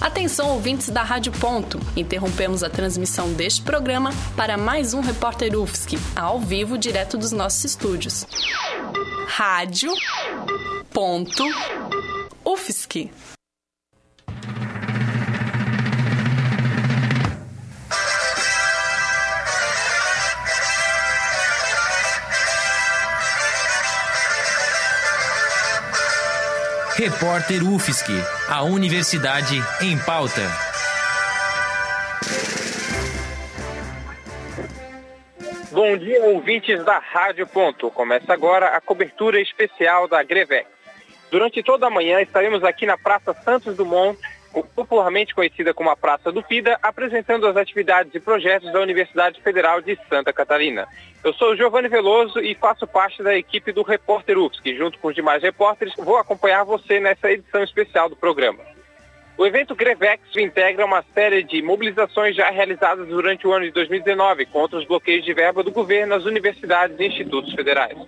Atenção, ouvintes da Rádio Ponto. Interrompemos a transmissão deste programa para mais um Repórter UFSC, ao vivo, direto dos nossos estúdios. Rádio Ponto UFSC. Repórter UFSC, a Universidade em Pauta. Bom dia, ouvintes da Rádio Ponto. Começa agora a cobertura especial da Grevex. Durante toda a manhã estaremos aqui na Praça Santos Dumont, popularmente conhecida como a Praça do PIDA, apresentando as atividades e projetos da Universidade Federal de Santa Catarina. Eu sou Giovanni Veloso e faço parte da equipe do Repórter UFSC. Junto com os demais repórteres, vou acompanhar você nessa edição especial do programa. O evento Grevex integra uma série de mobilizações já realizadas durante o ano de 2019 contra os bloqueios de verba do governo nas universidades e institutos federais.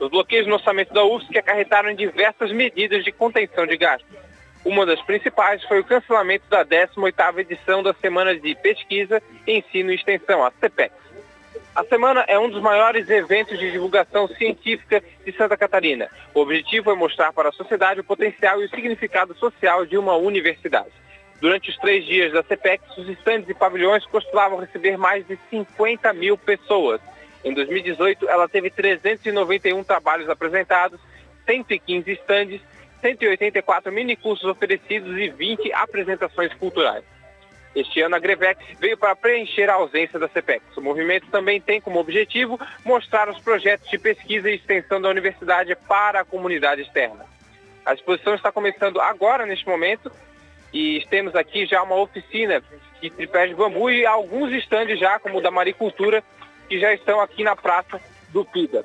Os bloqueios no orçamento da UFSC acarretaram diversas medidas de contenção de gastos. Uma das principais foi o cancelamento da 18ª edição da Semana de Pesquisa, Ensino e Extensão, a CPEX. A semana é um dos maiores eventos de divulgação científica de Santa Catarina. O objetivo é mostrar para a sociedade o potencial e o significado social de uma universidade. Durante os três dias da CPEX, os estandes e pavilhões costumavam receber mais de 50 mil pessoas. Em 2018, ela teve 391 trabalhos apresentados, 115 estandes, 184 minicursos oferecidos e 20 apresentações culturais. Este ano, a Grevex veio para preencher a ausência da CPEX. O movimento também tem como objetivo mostrar os projetos de pesquisa e extensão da universidade para a comunidade externa. A exposição está começando agora, neste momento, e temos aqui já uma oficina de tripés de bambu e alguns estandes já, como o da Maricultura, que já estão aqui na praça do PIDA.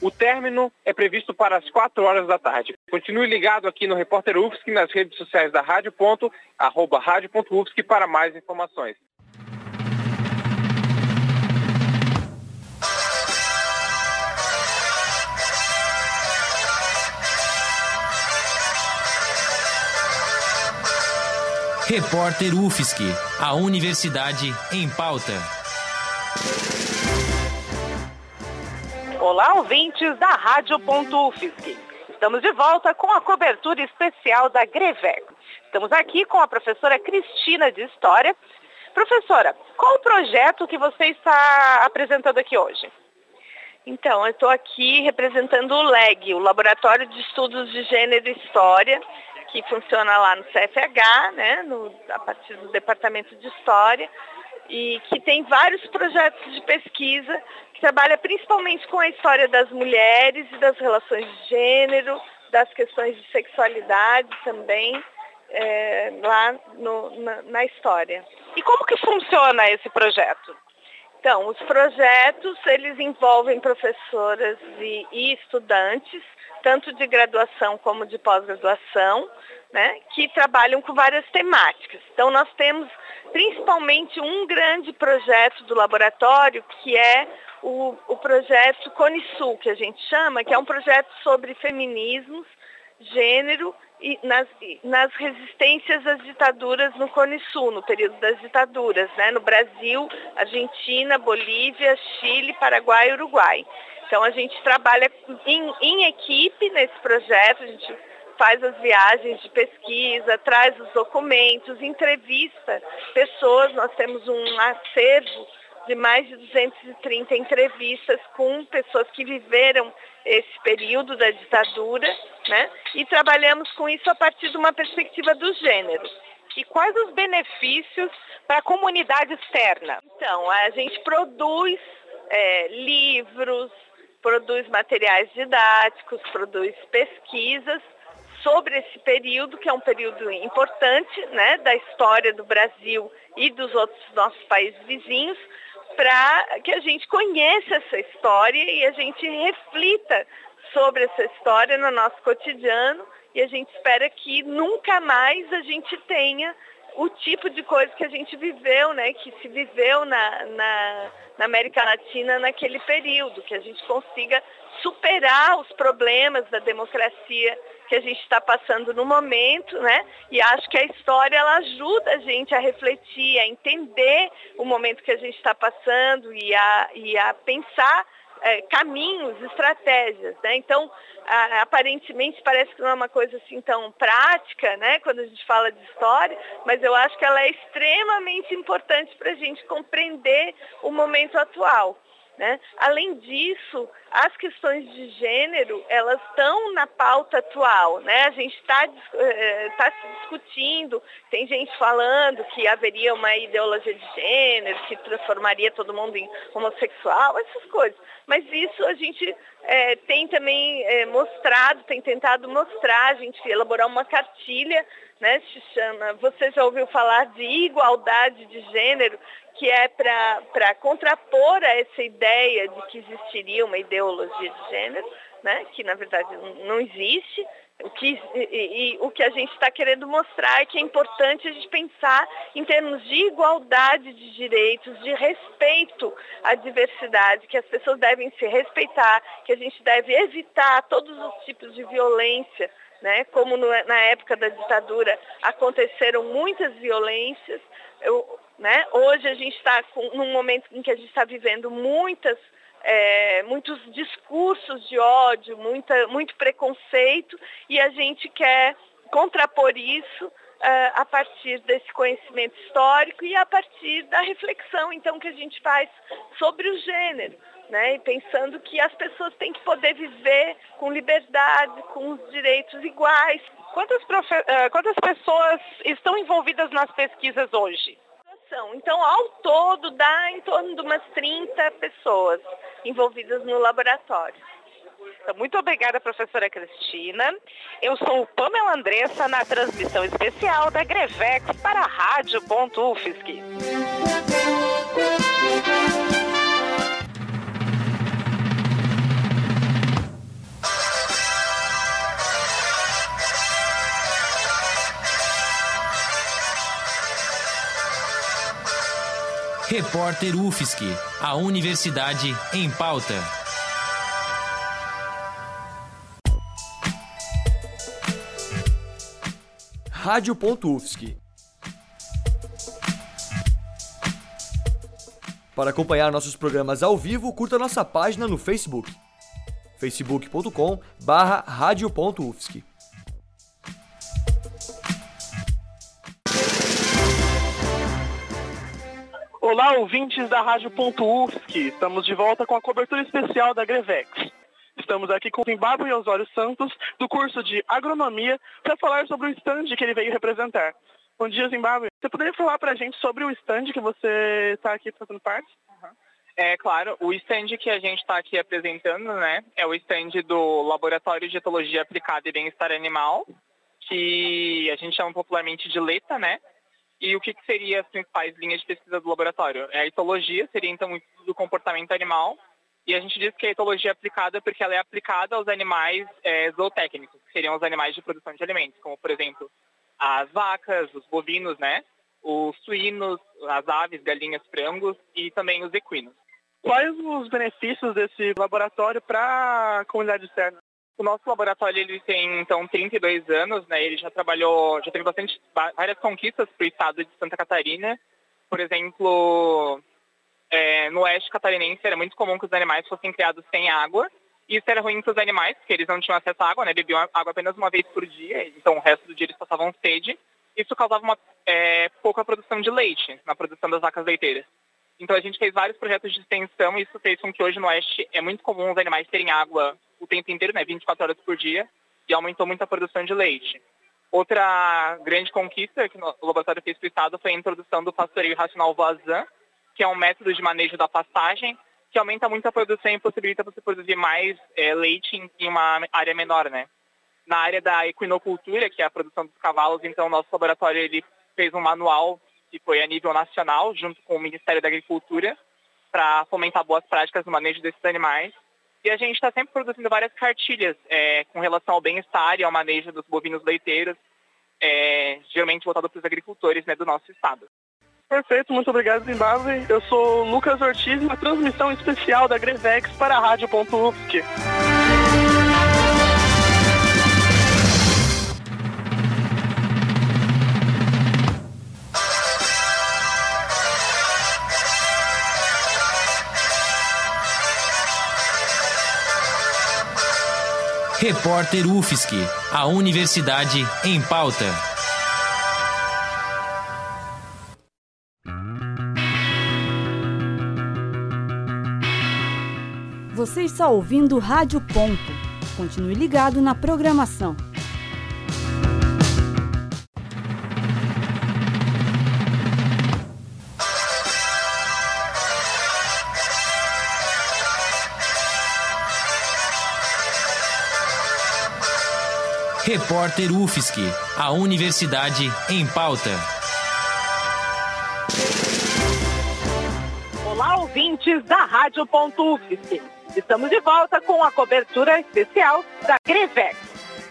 O término é previsto para as 4 horas da tarde. Continue ligado aqui no Repórter UFSC nas redes sociais da Rádio Ponto, arroba rádio.ufsc para mais informações. Repórter UFSC, a Universidade em Pauta. Olá, ouvintes da Rádio UFSC. Estamos de volta com a cobertura especial da Grevec. Estamos aqui com a professora Cristina de História. Professora, qual o projeto que você está apresentando aqui hoje? Então, eu estou aqui representando o LEG, o Laboratório de Estudos de Gênero e História, que funciona lá no CFH, né, no, a partir do Departamento de História, e que tem vários projetos de pesquisa que trabalha principalmente com a história das mulheres e das relações de gênero, das questões de sexualidade também, é, lá no, na, na história. E como que funciona esse projeto? Então, os projetos, eles envolvem professoras e, e estudantes, tanto de graduação como de pós-graduação, né, que trabalham com várias temáticas. Então, nós temos principalmente um grande projeto do laboratório, que é o, o projeto CONISUL, que a gente chama, que é um projeto sobre feminismos, gênero e nas, nas resistências às ditaduras no Cone Sul, no período das ditaduras, né? no Brasil, Argentina, Bolívia, Chile, Paraguai e Uruguai. Então a gente trabalha em, em equipe nesse projeto, a gente faz as viagens de pesquisa, traz os documentos, entrevista pessoas, nós temos um acervo de mais de 230 entrevistas com pessoas que viveram esse período da ditadura, né? E trabalhamos com isso a partir de uma perspectiva do gênero. E quais os benefícios para a comunidade externa? Então, a gente produz é, livros, produz materiais didáticos, produz pesquisas sobre esse período, que é um período importante né, da história do Brasil e dos outros nossos países vizinhos, para que a gente conheça essa história e a gente reflita sobre essa história no nosso cotidiano. E a gente espera que nunca mais a gente tenha o tipo de coisa que a gente viveu, né, que se viveu na, na, na América Latina naquele período, que a gente consiga superar os problemas da democracia que a gente está passando no momento, né? E acho que a história ela ajuda a gente a refletir, a entender o momento que a gente está passando e a, e a pensar é, caminhos, estratégias. Né? Então, a, aparentemente parece que não é uma coisa assim tão prática, né? quando a gente fala de história, mas eu acho que ela é extremamente importante para a gente compreender o momento atual. Né? Além disso, as questões de gênero, elas estão na pauta atual. Né? A gente está eh, tá se discutindo, tem gente falando que haveria uma ideologia de gênero, que transformaria todo mundo em homossexual, essas coisas. Mas isso a gente é, tem também é, mostrado, tem tentado mostrar, a gente elaborar uma cartilha, né, se chama, você já ouviu falar de igualdade de gênero, que é para contrapor a essa ideia de que existiria uma ideologia de gênero, né, que na verdade não existe. O que, e, e, o que a gente está querendo mostrar é que é importante a gente pensar em termos de igualdade de direitos, de respeito à diversidade, que as pessoas devem se respeitar, que a gente deve evitar todos os tipos de violência, né? como no, na época da ditadura aconteceram muitas violências. Eu, né? Hoje a gente está num momento em que a gente está vivendo muitas é, muitos discursos de ódio, muita, muito preconceito, e a gente quer contrapor isso Uh, a partir desse conhecimento histórico e a partir da reflexão, então, que a gente faz sobre o gênero, né? Pensando que as pessoas têm que poder viver com liberdade, com os direitos iguais. Quantas, uh, quantas pessoas estão envolvidas nas pesquisas hoje? Então, ao todo, dá em torno de umas 30 pessoas envolvidas no laboratório. Então, muito obrigada, professora Cristina. Eu sou Pamela Andressa, na transmissão especial da Grevex para a Rádio.UFSC. Repórter UFSC, a Universidade em Pauta. Rádio.UFSC. Para acompanhar nossos programas ao vivo, curta nossa página no Facebook. facebook.com barra Olá, ouvintes da Rádio.UFSC. Estamos de volta com a cobertura especial da Grevex. Estamos aqui com o Zimbábue Osório Santos, do curso de Agronomia, para falar sobre o stand que ele veio representar. Bom dia, Zimbábue. Você poderia falar para a gente sobre o stand que você está aqui fazendo parte? É claro, o stand que a gente está aqui apresentando, né, é o stand do Laboratório de Etologia Aplicada e Bem-Estar Animal, que a gente chama popularmente de LETA, né? E o que, que seria as principais linhas de pesquisa do laboratório? É a etologia, seria então o estudo do comportamento animal, e a gente diz que a etologia é aplicada porque ela é aplicada aos animais é, zootécnicos, que seriam os animais de produção de alimentos, como, por exemplo, as vacas, os bovinos, né? Os suínos, as aves, galinhas, frangos e também os equinos. Quais os benefícios desse laboratório para a comunidade externa? O nosso laboratório ele tem então 32 anos, né? Ele já trabalhou, já teve bastante várias conquistas para o estado de Santa Catarina. Por exemplo, é, no oeste catarinense era muito comum que os animais fossem criados sem água. Isso era ruim para os animais, porque eles não tinham acesso à água, né? Bebiam água apenas uma vez por dia, então o resto do dia eles passavam sede. Isso causava uma é, pouca produção de leite na produção das vacas leiteiras. Então a gente fez vários projetos de extensão e isso fez com que hoje no oeste é muito comum os animais terem água tempo inteiro, né, 24 horas por dia, e aumentou muito a produção de leite. Outra grande conquista que o laboratório fez para o Estado foi a introdução do pastoreio racional Voisin, que é um método de manejo da pastagem que aumenta muito a produção e possibilita você produzir mais é, leite em, uma área menor, né? Na área da equinocultura, que é a produção dos cavalos, então nosso laboratório ele fez um manual que foi a nível nacional, junto com o Ministério da Agricultura, para fomentar boas práticas no manejo desses animais. E a gente está sempre produzindo várias cartilhas é, com relação ao bem-estar e ao manejo dos bovinos leiteiros. é, geralmente voltado para os agricultores né, do nosso estado. Perfeito, muito obrigado, Zimbabwe. Eu sou Lucas Ortiz, na transmissão especial da Grevex para a Rádio.ufsc. Repórter UFSC, a Universidade em Pauta. Você está ouvindo Rádio Ponto. Continue ligado na programação. Repórter UFSC, a Universidade em Pauta. Olá, ouvintes da Rádio.UFSC. Estamos de volta com a cobertura especial da Grevex.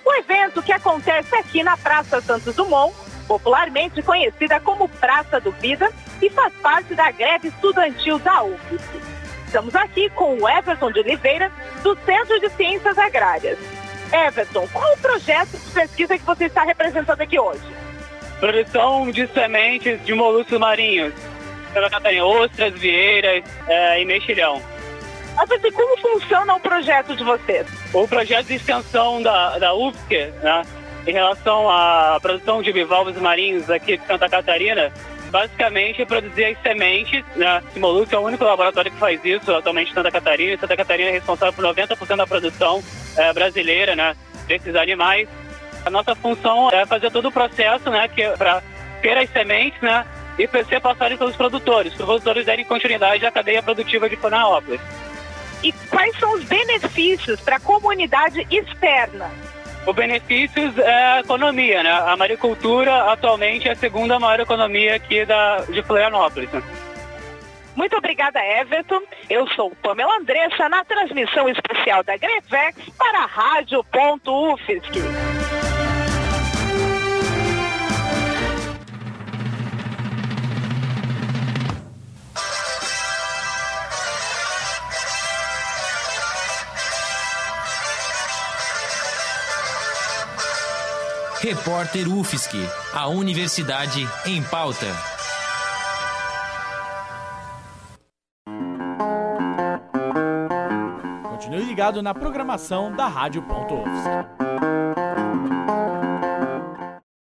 O evento que acontece aqui na Praça Santos Dumont, popularmente conhecida como Praça do Vida, e faz parte da greve estudantil da UFSC. Estamos aqui com o Everton de Oliveira, do Centro de Ciências Agrárias. Everton, qual o projeto de pesquisa que você está representando aqui hoje? Produção de sementes de moluscos marinhos. Santa Catarina, ostras, vieiras é, e mexilhão. Assim, como funciona o projeto de vocês? O projeto de extensão da, da UFSC, né, em relação à produção de bivalves marinhos aqui de Santa Catarina, basicamente produzir as sementes, né? Molusco é o único laboratório que faz isso atualmente em Santa Catarina. Santa Catarina é responsável por 90% da produção é, brasileira, né? Desses animais. A nossa função é fazer todo o processo, né? Que é para ter as sementes, né? E ser passado pelos produtores, para os produtores derem continuidade à cadeia produtiva de Florianópolis. E quais são os benefícios para a comunidade externa? O benefícios é a economia, né? A maricultura atualmente é a segunda maior economia aqui da, de Florianópolis. Muito obrigada, Everton. Eu sou Pamela Andressa, na transmissão especial da Grevex para a Rádio.UFSC. Repórter UFSC, a Universidade em Pauta. Ligado na programação da Rádio.UFSC.